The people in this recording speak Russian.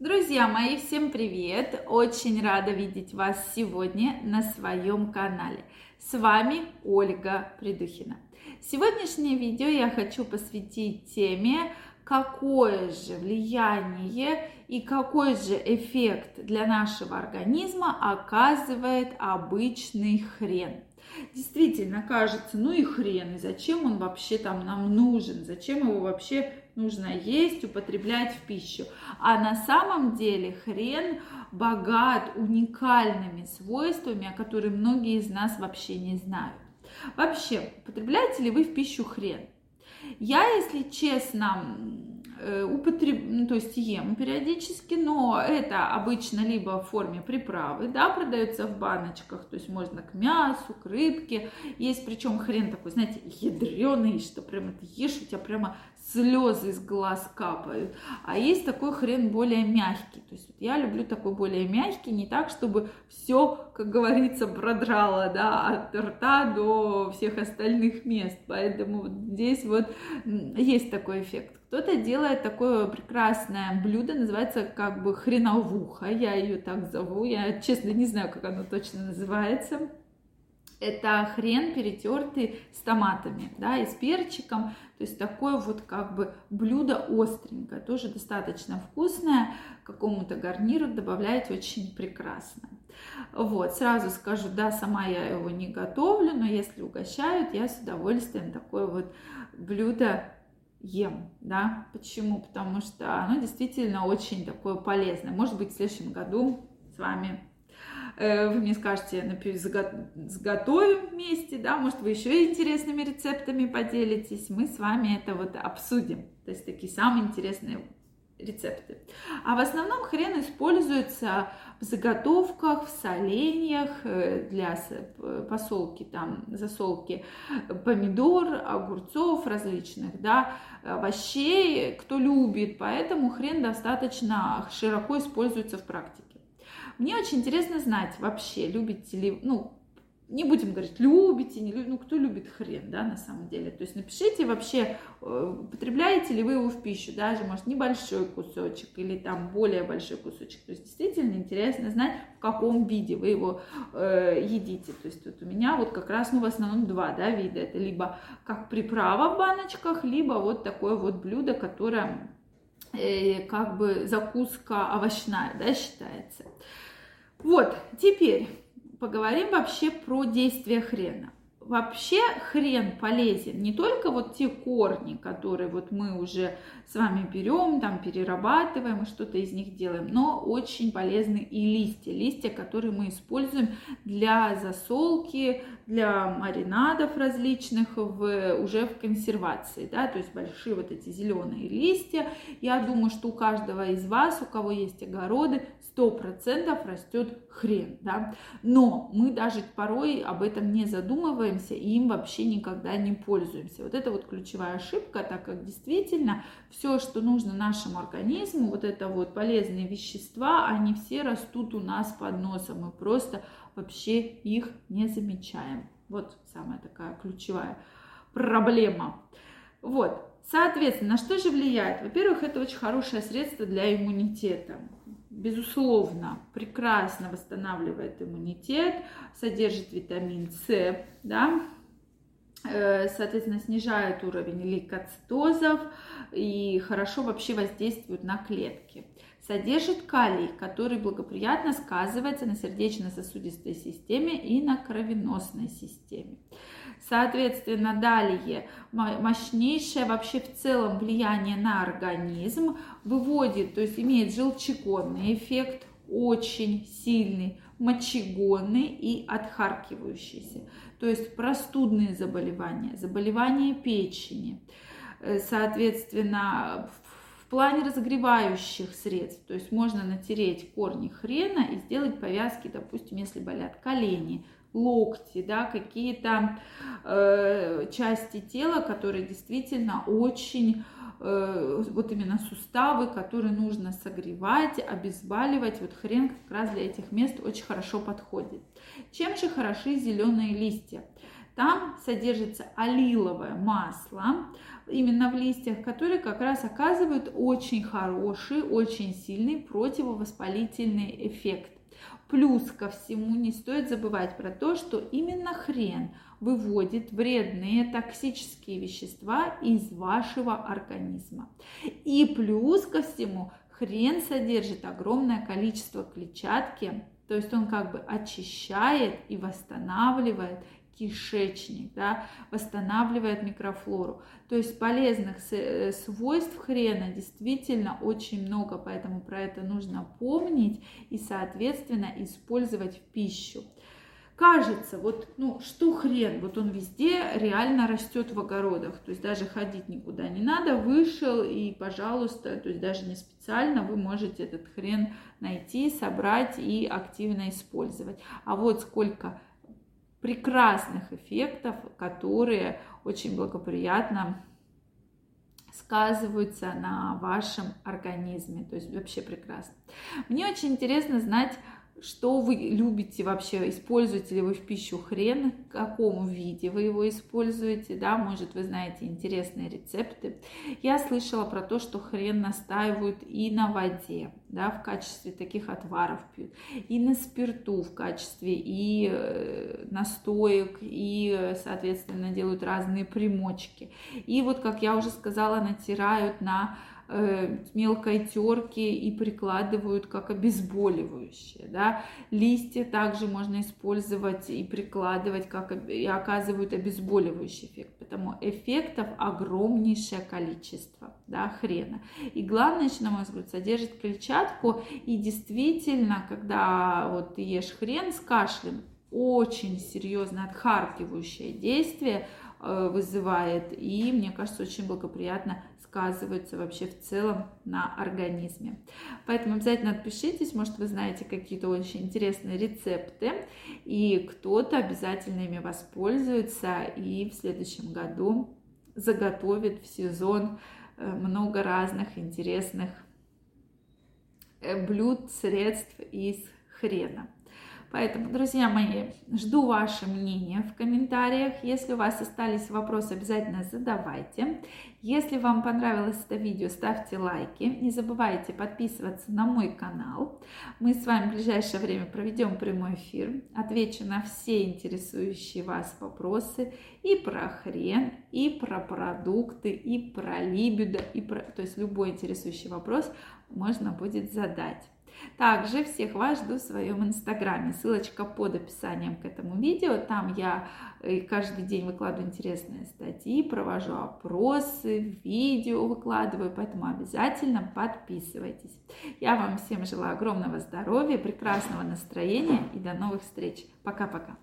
Друзья мои, всем привет! Очень рада видеть вас сегодня на своем канале. С вами Ольга Придухина. Сегодняшнее видео я хочу посвятить теме, какое же влияние и какой же эффект для нашего организма оказывает обычный хрен. Действительно, кажется, ну и хрен, и зачем он вообще там нам нужен, зачем его вообще нужно есть, употреблять в пищу. А на самом деле хрен богат уникальными свойствами, о которых многие из нас вообще не знают. Вообще, употребляете ли вы в пищу хрен? Я, если честно, Э, употреб... ну, то есть ем периодически, но это обычно либо в форме приправы, да, продается в баночках, то есть можно к мясу, к рыбке. Есть причем хрен такой, знаете, ядреный, что прямо ты ешь, у тебя прямо слезы из глаз капают. А есть такой хрен более мягкий. То есть я люблю такой более мягкий, не так, чтобы все, как говорится, продрало, да, от рта до всех остальных мест. Поэтому здесь вот есть такой эффект. Кто-то делает такое прекрасное блюдо, называется как бы хреновуха, я ее так зову, я честно не знаю, как оно точно называется. Это хрен перетертый с томатами, да, и с перчиком, то есть такое вот как бы блюдо остренькое, тоже достаточно вкусное, какому-то гарниру добавлять очень прекрасно. Вот, сразу скажу, да, сама я его не готовлю, но если угощают, я с удовольствием такое вот блюдо ем, да, почему? Потому что оно действительно очень такое полезное. Может быть, в следующем году с вами вы мне скажете, сготовим вместе, да, может, вы еще интересными рецептами поделитесь, мы с вами это вот обсудим. То есть такие самые интересные рецепты. А в основном хрен используется в заготовках, в соленьях э, для посолки, там, засолки помидор, огурцов различных, да, овощей, кто любит, поэтому хрен достаточно широко используется в практике. Мне очень интересно знать вообще, любите ли, ну, не будем говорить, любите, не любите, ну, кто любит хрен, да, на самом деле. То есть напишите вообще, э, потребляете ли вы его в пищу, даже, может, небольшой кусочек или там более большой кусочек. То есть действительно интересно знать, в каком виде вы его э, едите. То есть вот у меня вот как раз, ну, в основном два, да, вида. Это либо как приправа в баночках, либо вот такое вот блюдо, которое как бы закуска овощная, да, считается. Вот, теперь поговорим вообще про действие хрена. Вообще хрен полезен не только вот те корни, которые вот мы уже с вами берем, там перерабатываем и что-то из них делаем, но очень полезны и листья. Листья, которые мы используем для засолки, для маринадов различных в, уже в консервации, да, то есть большие вот эти зеленые листья. Я думаю, что у каждого из вас, у кого есть огороды, 100% растет хрен, да, но мы даже порой об этом не задумываемся и им вообще никогда не пользуемся. Вот это вот ключевая ошибка, так как действительно все, что нужно нашему организму, вот это вот полезные вещества, они все растут у нас под носом, мы просто вообще их не замечаем. Вот самая такая ключевая проблема. Вот, соответственно, на что же влияет? Во-первых, это очень хорошее средство для иммунитета безусловно, прекрасно восстанавливает иммунитет, содержит витамин С, да, э, соответственно, снижает уровень лейкоцитозов и хорошо вообще воздействует на клетки. Содержит калий, который благоприятно сказывается на сердечно-сосудистой системе и на кровеносной системе. Соответственно, далее мощнейшее вообще в целом влияние на организм выводит, то есть имеет желчегонный эффект, очень сильный, мочегонный и отхаркивающийся. То есть простудные заболевания, заболевания печени, э, соответственно, плане разогревающих средств, то есть можно натереть корни хрена и сделать повязки, допустим, если болят колени, локти, да, какие-то э, части тела, которые действительно очень, э, вот именно суставы, которые нужно согревать, обезболивать. Вот хрен как раз для этих мест очень хорошо подходит. Чем же хороши зеленые листья? Там содержится алиловое масло, именно в листьях, которые как раз оказывают очень хороший, очень сильный противовоспалительный эффект. Плюс ко всему не стоит забывать про то, что именно хрен выводит вредные токсические вещества из вашего организма. И плюс ко всему хрен содержит огромное количество клетчатки, то есть он как бы очищает и восстанавливает кишечник, да, восстанавливает микрофлору. То есть полезных э, свойств хрена действительно очень много, поэтому про это нужно помнить и, соответственно, использовать в пищу. Кажется, вот, ну, что хрен, вот он везде реально растет в огородах, то есть даже ходить никуда не надо, вышел и, пожалуйста, то есть даже не специально вы можете этот хрен найти, собрать и активно использовать. А вот сколько прекрасных эффектов, которые очень благоприятно сказываются на вашем организме. То есть вообще прекрасно. Мне очень интересно знать, что вы любите вообще, используете ли вы в пищу хрен, в каком виде вы его используете, да, может вы знаете интересные рецепты. Я слышала про то, что хрен настаивают и на воде, да, в качестве таких отваров пьют, и на спирту в качестве и э, настоек, и, соответственно, делают разные примочки. И вот, как я уже сказала, натирают на Э, мелкой терки и прикладывают как обезболивающее. Да? Листья также можно использовать и прикладывать, как и оказывают обезболивающий эффект. Поэтому эффектов огромнейшее количество да, хрена. И главное, еще, на мой взгляд, содержит клетчатку. И действительно, когда вот ты ешь хрен с кашлем, очень серьезное отхаркивающее действие э, вызывает. И, мне кажется, очень благоприятно сказываются вообще в целом на организме. Поэтому обязательно отпишитесь, может вы знаете какие-то очень интересные рецепты, и кто-то обязательно ими воспользуется и в следующем году заготовит в сезон э, много разных интересных э, блюд, средств из хрена. Поэтому, друзья мои, жду ваше мнение в комментариях. Если у вас остались вопросы, обязательно задавайте. Если вам понравилось это видео, ставьте лайки. Не забывайте подписываться на мой канал. Мы с вами в ближайшее время проведем прямой эфир. Отвечу на все интересующие вас вопросы и про хрен, и про продукты, и про либидо, и про... то есть любой интересующий вопрос можно будет задать. Также всех вас жду в своем инстаграме. Ссылочка под описанием к этому видео. Там я э, каждый день выкладываю интересные статьи, провожу опросы, видео выкладываю, поэтому обязательно подписывайтесь. Я вам всем желаю огромного здоровья, прекрасного настроения и до новых встреч. Пока-пока.